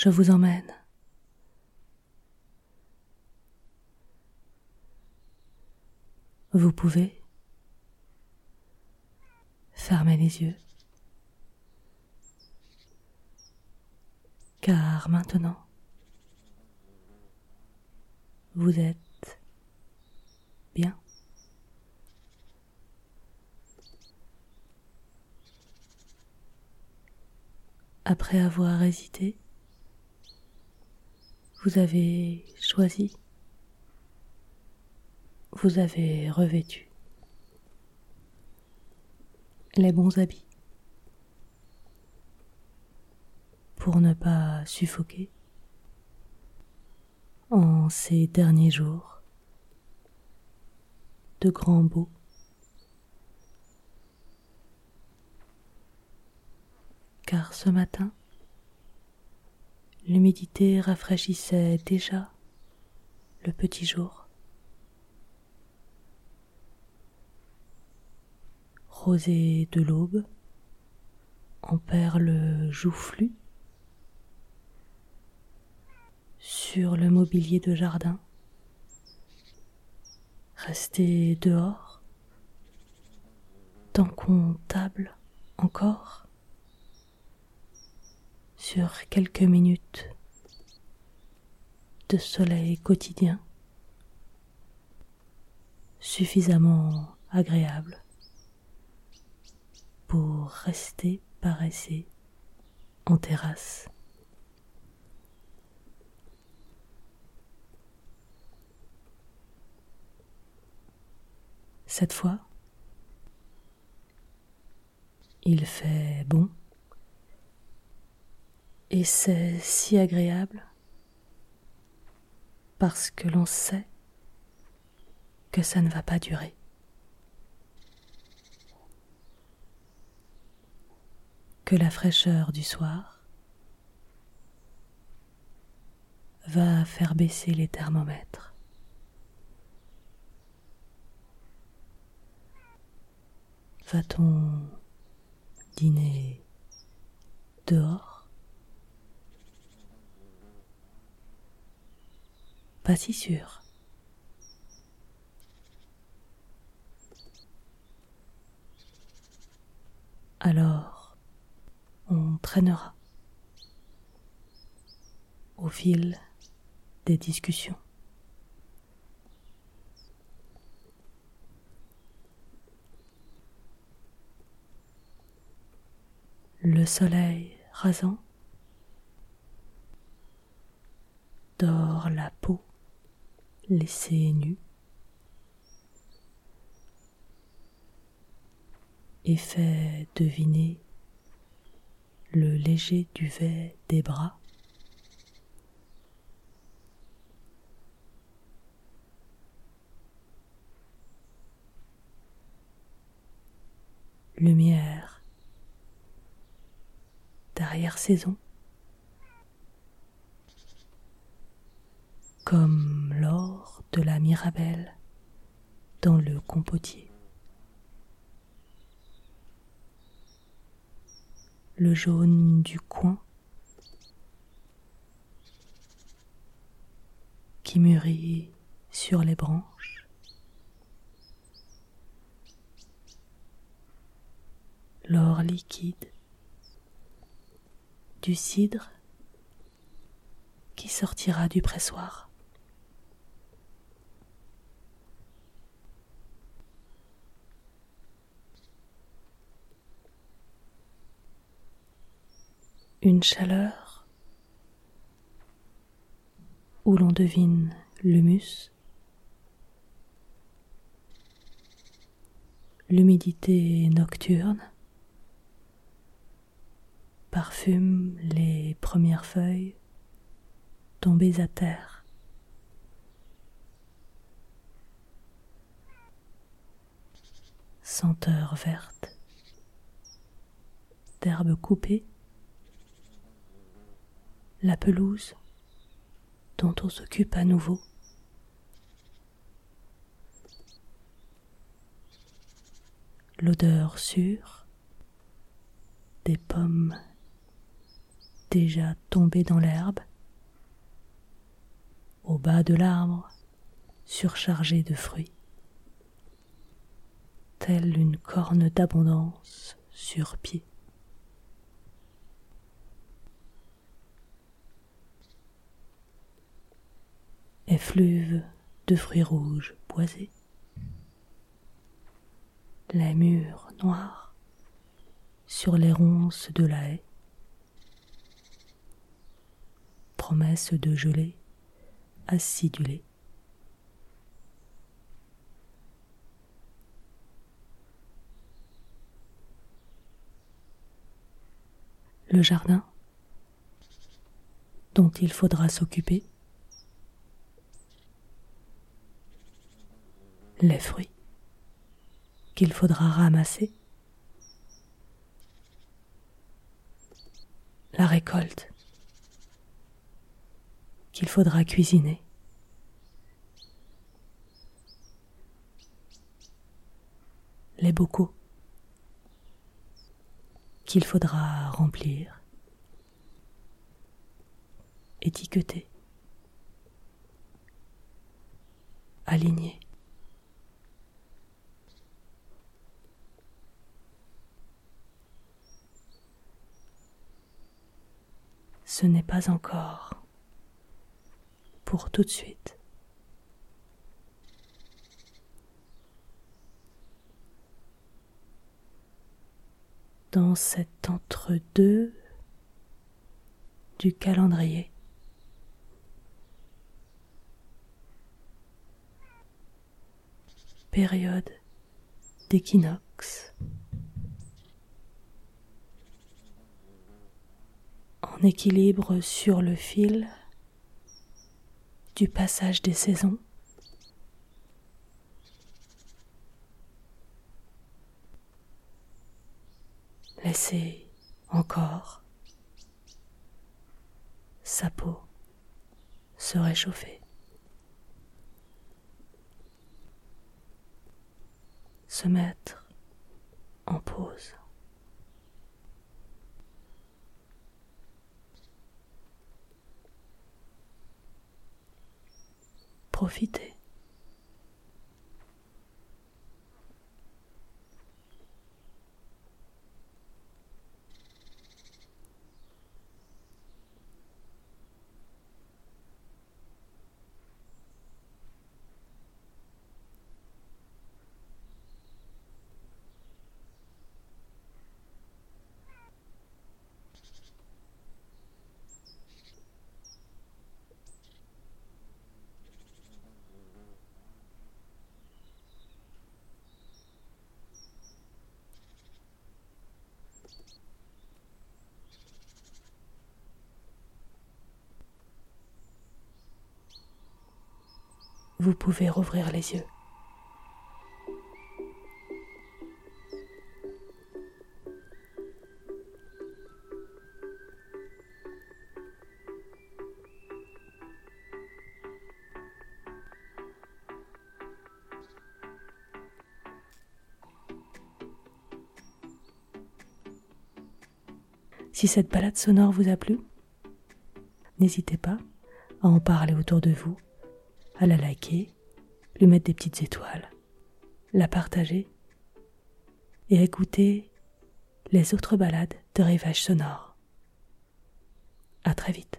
Je vous emmène. Vous pouvez fermer les yeux. Car maintenant, vous êtes bien. Après avoir hésité, vous avez choisi, vous avez revêtu. Les bons habits. Pour ne pas suffoquer. En ces derniers jours de grand beau. Car ce matin, L'humidité rafraîchissait déjà le petit jour. Rosée de l'aube, en perles joufflues, sur le mobilier de jardin, rester dehors, tant qu'on table encore sur quelques minutes de soleil quotidien suffisamment agréable pour rester paresser en terrasse. Cette fois, il fait bon et c'est si agréable parce que l'on sait que ça ne va pas durer. Que la fraîcheur du soir va faire baisser les thermomètres. Va-t-on dîner dehors? Pas si sûr. Alors, on traînera au fil des discussions. Le soleil rasant dort la peau laissé nu et fait deviner le léger duvet des bras. Lumière derrière saison. comme de la Mirabelle dans le compotier. Le jaune du coin qui mûrit sur les branches. L'or liquide du cidre qui sortira du pressoir. Une chaleur où l'on devine l'humus, l'humidité nocturne, parfume les premières feuilles tombées à terre. Senteur verte d'herbes coupées, la pelouse dont on s'occupe à nouveau. L'odeur sûre des pommes déjà tombées dans l'herbe, au bas de l'arbre surchargé de fruits, telle une corne d'abondance sur pied. Effluve de fruits rouges boisés, les murs noirs sur les ronces de la haie, promesse de gelée acidulée. Le jardin dont il faudra s'occuper, les fruits qu'il faudra ramasser, la récolte qu'il faudra cuisiner. Les bocaux qu'il faudra remplir, étiqueter, aligner. Ce n'est pas encore pour tout de suite. Dans cet entre-deux du calendrier. Période d'équinoxe. Équilibre sur le fil du passage des saisons. Laissez encore sa peau se réchauffer, se mettre en pause. Profiter. Vous pouvez rouvrir les yeux. Si cette balade sonore vous a plu, n'hésitez pas à en parler autour de vous à la liker, lui mettre des petites étoiles, la partager et écouter les autres balades de rivage sonore. À très vite.